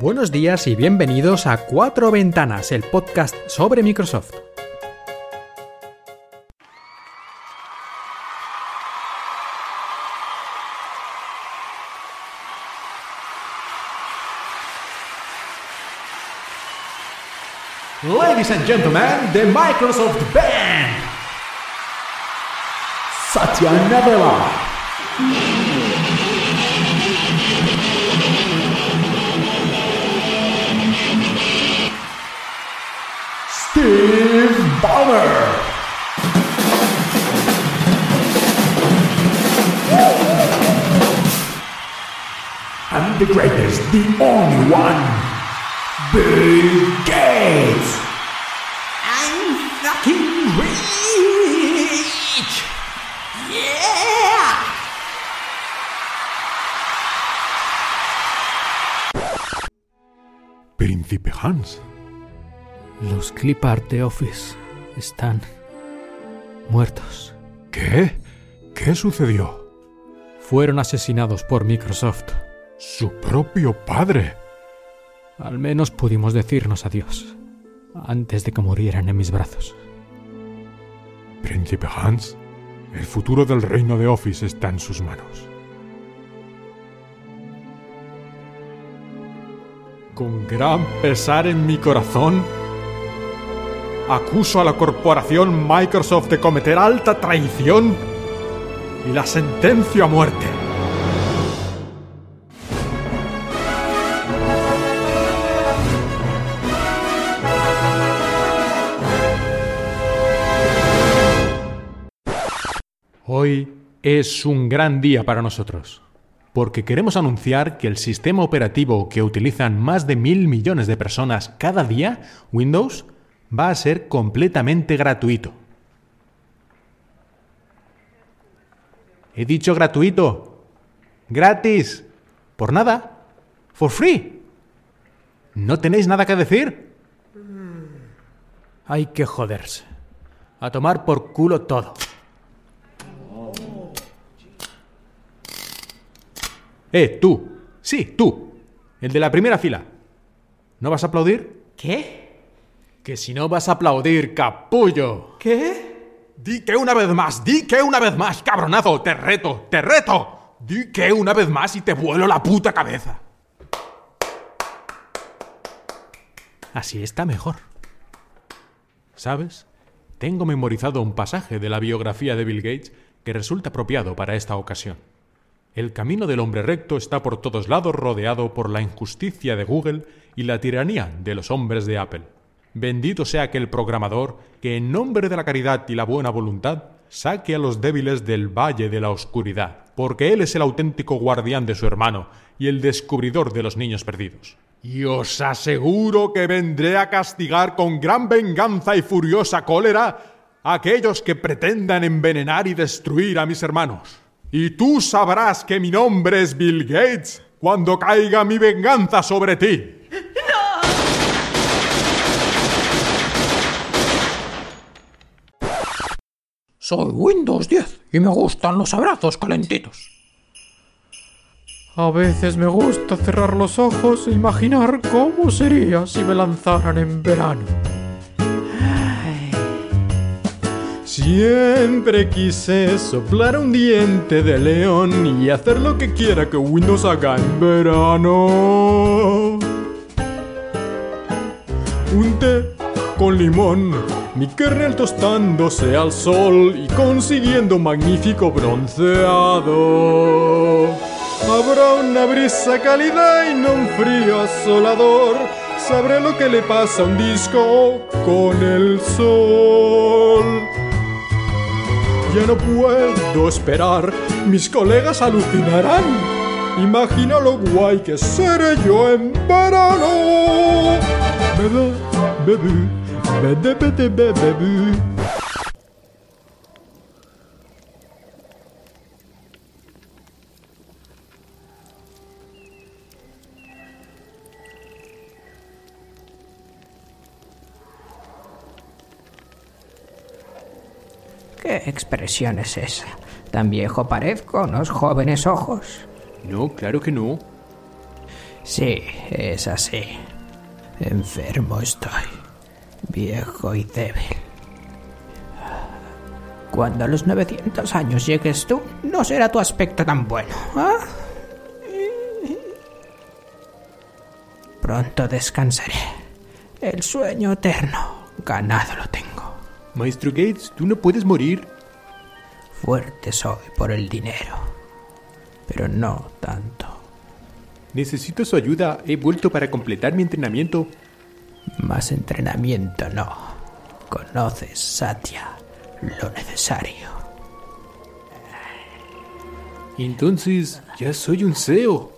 Buenos días y bienvenidos a Cuatro Ventanas, el podcast sobre Microsoft. Ladies and gentlemen, the Microsoft Band! Satya Nadella! Steve Ballmer! And the greatest, the only one, Bill Gates! I'm fucking rich! Yeah! Príncipe Hans. Los clipart de Office están muertos. ¿Qué? ¿Qué sucedió? Fueron asesinados por Microsoft. Su propio padre. Al menos pudimos decirnos adiós antes de que murieran en mis brazos. Príncipe Hans, el futuro del reino de Office está en sus manos. Con gran pesar en mi corazón, acuso a la corporación Microsoft de cometer alta traición y la sentencio a muerte. Hoy es un gran día para nosotros, porque queremos anunciar que el sistema operativo que utilizan más de mil millones de personas cada día, Windows, va a ser completamente gratuito. He dicho gratuito. Gratis. Por nada. For free. ¿No tenéis nada que decir? Hay que joderse. A tomar por culo todo. Eh, tú. Sí, tú. El de la primera fila. ¿No vas a aplaudir? ¿Qué? Que si no vas a aplaudir, capullo. ¿Qué? Di que una vez más, di que una vez más, cabronazo, te reto, te reto. Di que una vez más y te vuelo la puta cabeza. Así está mejor. ¿Sabes? Tengo memorizado un pasaje de la biografía de Bill Gates que resulta apropiado para esta ocasión. El camino del hombre recto está por todos lados rodeado por la injusticia de Google y la tiranía de los hombres de Apple. Bendito sea aquel programador que en nombre de la caridad y la buena voluntad saque a los débiles del valle de la oscuridad, porque él es el auténtico guardián de su hermano y el descubridor de los niños perdidos. Y os aseguro que vendré a castigar con gran venganza y furiosa cólera a aquellos que pretendan envenenar y destruir a mis hermanos. Y tú sabrás que mi nombre es Bill Gates cuando caiga mi venganza sobre ti. Soy Windows 10 y me gustan los abrazos calentitos. A veces me gusta cerrar los ojos e imaginar cómo sería si me lanzaran en verano. Siempre quise soplar un diente de león y hacer lo que quiera que Windows haga en verano. Un té con limón, mi kernel tostándose al sol y consiguiendo un magnífico bronceado. Habrá una brisa cálida y no un frío asolador. Sabré lo que le pasa a un disco con el sol. Ya no puedo esperar, mis colegas alucinarán. Imagina lo guay que seré yo en verano. Bebé, bebé. ¿Qué expresión es esa? ¿Tan viejo parezco, unos jóvenes ojos? No, claro que no. Sí, es así. Enfermo estoy. Viejo y débil. Cuando a los 900 años llegues tú, no será tu aspecto tan bueno. ¿ah? Pronto descansaré. El sueño eterno, ganado lo tengo. Maestro Gates, tú no puedes morir. Fuerte soy por el dinero, pero no tanto. Necesito su ayuda. He vuelto para completar mi entrenamiento. Más entrenamiento no. Conoces, Satya, lo necesario. Entonces, ya soy un CEO.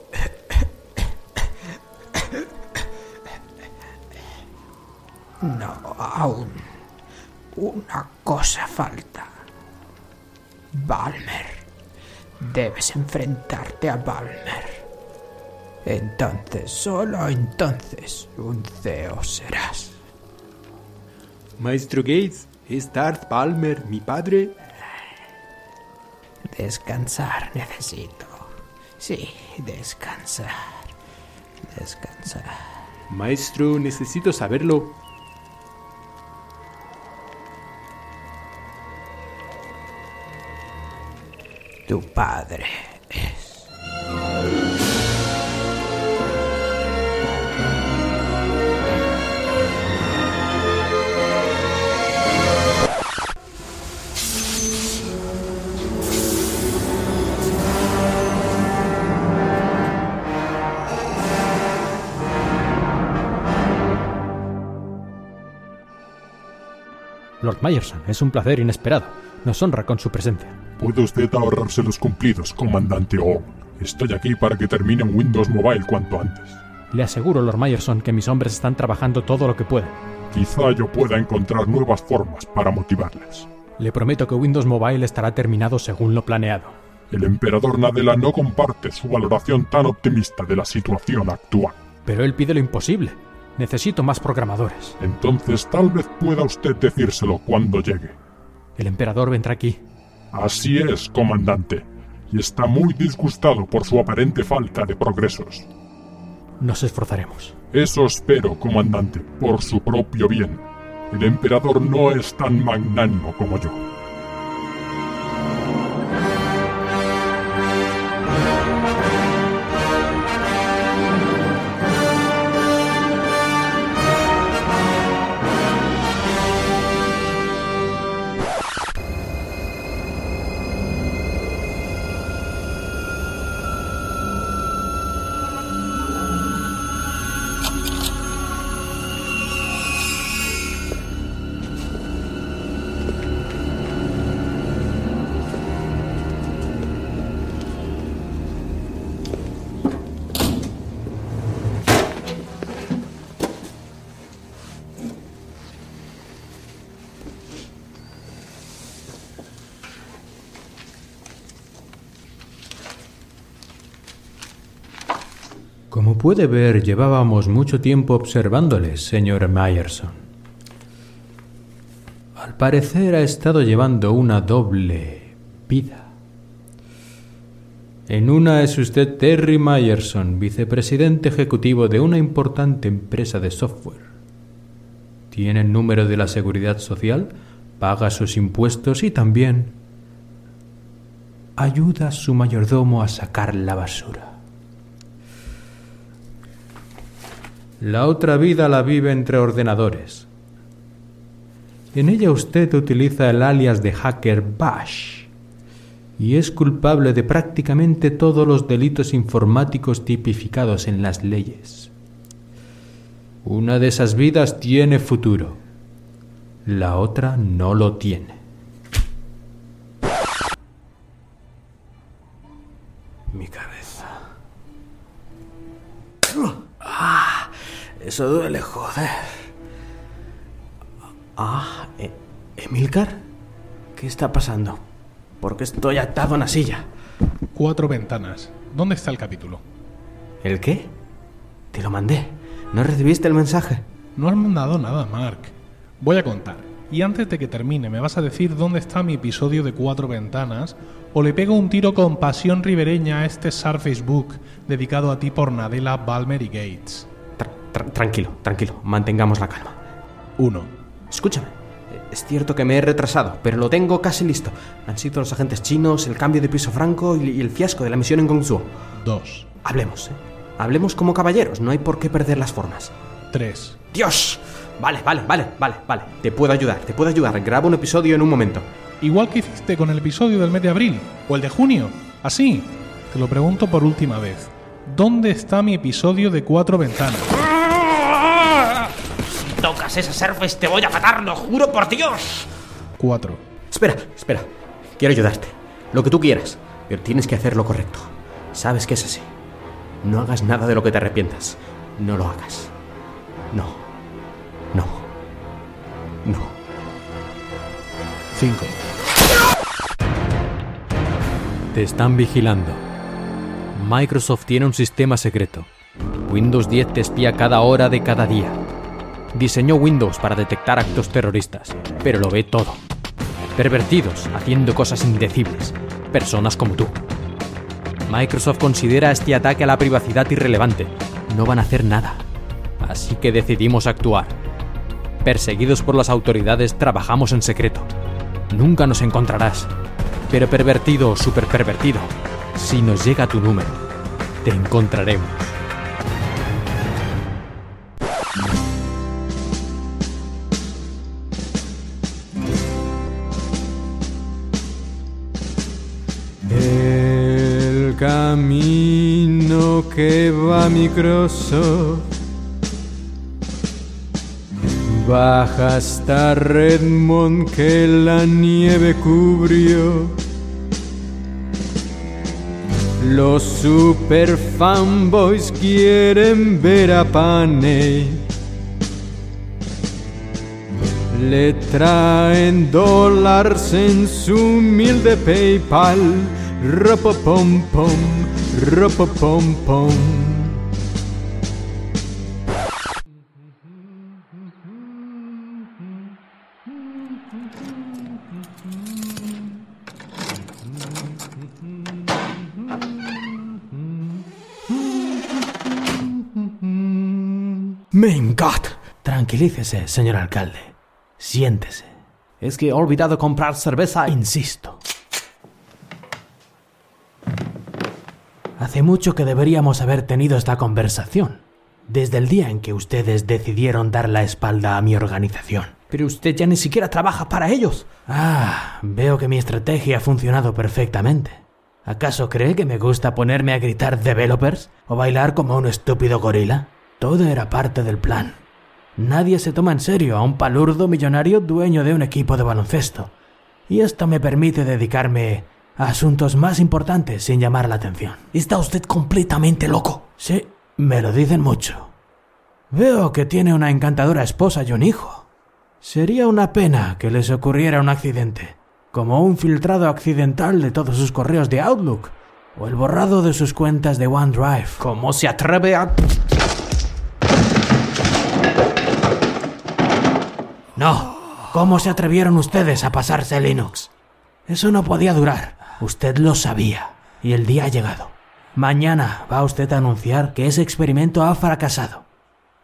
No, aún. Una cosa falta. Balmer. Debes enfrentarte a Balmer. Entonces, solo entonces, un CEO serás. Maestro Gates, ¿es Darth Palmer mi padre? Descansar necesito. Sí, descansar. Descansar. Maestro, necesito saberlo. Tu padre Lord Myerson, es un placer inesperado. Nos honra con su presencia. Puede usted ahorrarse los cumplidos, comandante O. Estoy aquí para que termine un Windows Mobile cuanto antes. Le aseguro, Lord Myerson, que mis hombres están trabajando todo lo que pueden. Quizá yo pueda encontrar nuevas formas para motivarles. Le prometo que Windows Mobile estará terminado según lo planeado. El emperador Nadella no comparte su valoración tan optimista de la situación actual. Pero él pide lo imposible. Necesito más programadores. Entonces tal vez pueda usted decírselo cuando llegue. El emperador vendrá aquí. Así es, comandante. Y está muy disgustado por su aparente falta de progresos. Nos esforzaremos. Eso espero, comandante, por su propio bien. El emperador no es tan magnánimo como yo. Puede ver, llevábamos mucho tiempo observándoles, señor Myerson. Al parecer ha estado llevando una doble vida. En una es usted Terry Myerson, vicepresidente ejecutivo de una importante empresa de software. Tiene el número de la seguridad social, paga sus impuestos y también ayuda a su mayordomo a sacar la basura. La otra vida la vive entre ordenadores. En ella usted utiliza el alias de hacker Bash y es culpable de prácticamente todos los delitos informáticos tipificados en las leyes. Una de esas vidas tiene futuro, la otra no lo tiene. Mi. Eso duele, joder. Ah, ¿E- Emilcar, ¿qué está pasando? ¿Por qué estoy atado a una silla? Cuatro ventanas. ¿Dónde está el capítulo? ¿El qué? Te lo mandé. ¿No recibiste el mensaje? No has mandado nada, Mark. Voy a contar. y antes de que termine me vas a decir dónde está mi episodio de Cuatro Ventanas, o le pego un tiro con pasión ribereña a este Surface Book dedicado a ti por Nadella, Balmer y Gates. Tra- tra- tranquilo, tranquilo, mantengamos la calma. 1. Escúchame, es cierto que me he retrasado, pero lo tengo casi listo. Han sido los agentes chinos, el cambio de piso franco y, y el fiasco de la misión en Gongsuo. 2. Hablemos, ¿eh? Hablemos como caballeros, no hay por qué perder las formas. 3. ¡Dios! Vale, vale, vale, vale, vale. Te puedo ayudar, te puedo ayudar. Grabo un episodio en un momento. Igual que hiciste con el episodio del mes de abril, o el de junio. Así. Te lo pregunto por última vez. ¿Dónde está mi episodio de Cuatro Ventanas? Si tocas esa Surface te voy a matar, lo juro por Dios. 4. Espera, espera. Quiero ayudarte. Lo que tú quieras. Pero tienes que hacer lo correcto. Sabes que es así. No hagas nada de lo que te arrepientas. No lo hagas. No. No. No. 5. Te están vigilando. Microsoft tiene un sistema secreto. Windows 10 te espía cada hora de cada día. Diseñó Windows para detectar actos terroristas, pero lo ve todo. Pervertidos, haciendo cosas indecibles. Personas como tú. Microsoft considera este ataque a la privacidad irrelevante. No van a hacer nada. Así que decidimos actuar. Perseguidos por las autoridades, trabajamos en secreto. Nunca nos encontrarás. Pero pervertido o super pervertido, si nos llega tu número, te encontraremos. El camino que va a Microsoft baja hasta Redmond que la nieve cubrió. Los super fanboys quieren ver a Panay. Le traen dólares en su humilde PayPal. Ropopom pom, ropopom pom. ¡Mein Gott! Tranquilícese, señor alcalde. Siéntese. Es que he olvidado comprar cerveza, insisto. Hace mucho que deberíamos haber tenido esta conversación. Desde el día en que ustedes decidieron dar la espalda a mi organización. Pero usted ya ni siquiera trabaja para ellos. Ah, veo que mi estrategia ha funcionado perfectamente. ¿Acaso cree que me gusta ponerme a gritar developers o bailar como un estúpido gorila? Todo era parte del plan. Nadie se toma en serio a un palurdo millonario dueño de un equipo de baloncesto. Y esto me permite dedicarme a asuntos más importantes sin llamar la atención. ¿Está usted completamente loco? Sí, me lo dicen mucho. Veo que tiene una encantadora esposa y un hijo. Sería una pena que les ocurriera un accidente, como un filtrado accidental de todos sus correos de Outlook o el borrado de sus cuentas de OneDrive. ¿Cómo se atreve a...? No. ¿Cómo se atrevieron ustedes a pasarse Linux? Eso no podía durar. Usted lo sabía. Y el día ha llegado. Mañana va usted a anunciar que ese experimento ha fracasado.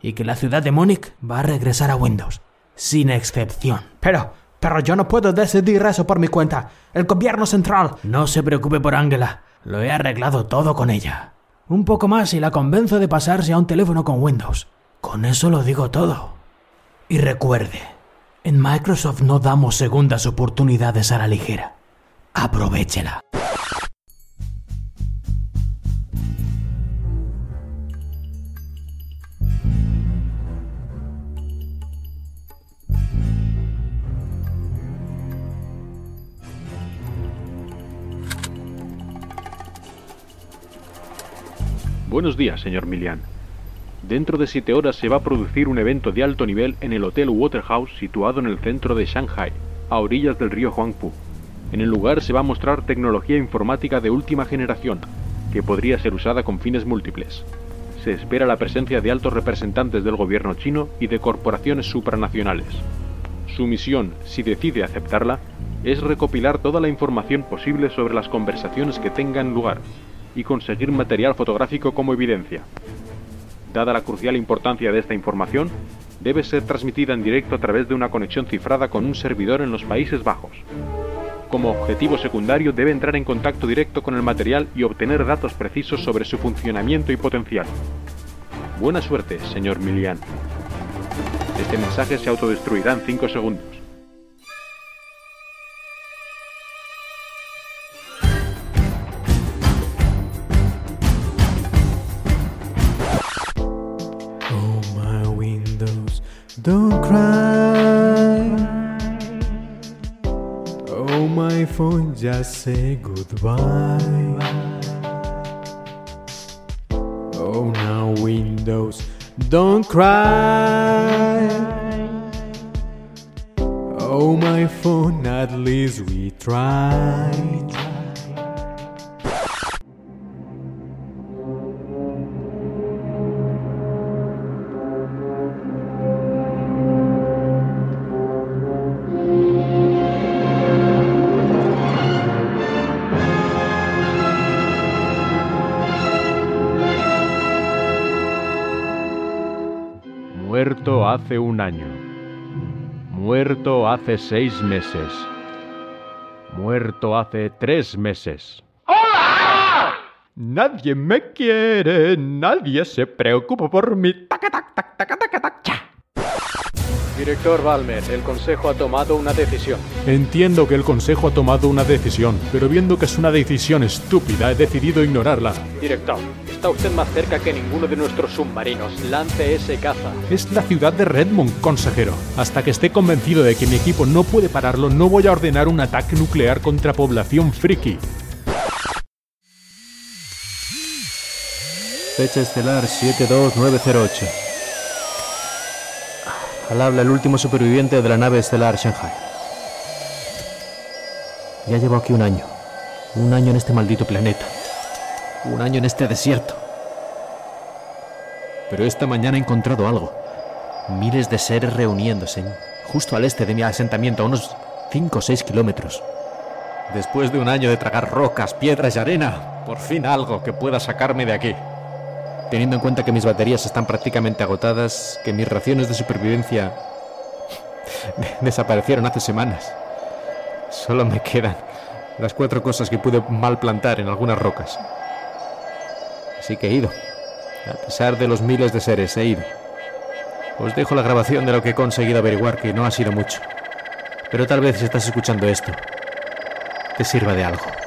Y que la ciudad de Múnich va a regresar a Windows. Sin excepción. Pero, pero yo no puedo decidir eso por mi cuenta. El gobierno central. No se preocupe por Angela. Lo he arreglado todo con ella. Un poco más y la convenzo de pasarse a un teléfono con Windows. Con eso lo digo todo. Y recuerde, en Microsoft no damos segundas oportunidades a la ligera. Aprovechela. Buenos días, señor Milian. Dentro de siete horas se va a producir un evento de alto nivel en el Hotel Waterhouse situado en el centro de Shanghai, a orillas del río Huangpu. En el lugar se va a mostrar tecnología informática de última generación, que podría ser usada con fines múltiples. Se espera la presencia de altos representantes del gobierno chino y de corporaciones supranacionales. Su misión, si decide aceptarla, es recopilar toda la información posible sobre las conversaciones que tengan lugar y conseguir material fotográfico como evidencia. Dada la crucial importancia de esta información, debe ser transmitida en directo a través de una conexión cifrada con un servidor en los Países Bajos. Como objetivo secundario debe entrar en contacto directo con el material y obtener datos precisos sobre su funcionamiento y potencial. Buena suerte, señor Milian. Este mensaje se autodestruirá en 5 segundos. Say goodbye. Oh, now windows, don't cry. Hace un año. Muerto hace seis meses. Muerto hace tres meses. Nadie me quiere, nadie se preocupa por mí. Taca, tac, tac, taca, tac. Director Balmer, el Consejo ha tomado una decisión. Entiendo que el Consejo ha tomado una decisión, pero viendo que es una decisión estúpida, he decidido ignorarla. Director, está usted más cerca que ninguno de nuestros submarinos. Lance ese caza. Es la ciudad de Redmond, consejero. Hasta que esté convencido de que mi equipo no puede pararlo, no voy a ordenar un ataque nuclear contra población friki. Fecha estelar 72908. Al habla el último superviviente de la nave estelar Shanghai. Ya llevo aquí un año. Un año en este maldito planeta. Un año en este desierto. Pero esta mañana he encontrado algo. Miles de seres reuniéndose justo al este de mi asentamiento, a unos 5 o 6 kilómetros. Después de un año de tragar rocas, piedras y arena, por fin algo que pueda sacarme de aquí. Teniendo en cuenta que mis baterías están prácticamente agotadas, que mis raciones de supervivencia desaparecieron hace semanas. Solo me quedan las cuatro cosas que pude mal plantar en algunas rocas. Así que he ido. A pesar de los miles de seres, he ido. Os dejo la grabación de lo que he conseguido averiguar, que no ha sido mucho. Pero tal vez si estás escuchando esto, te sirva de algo.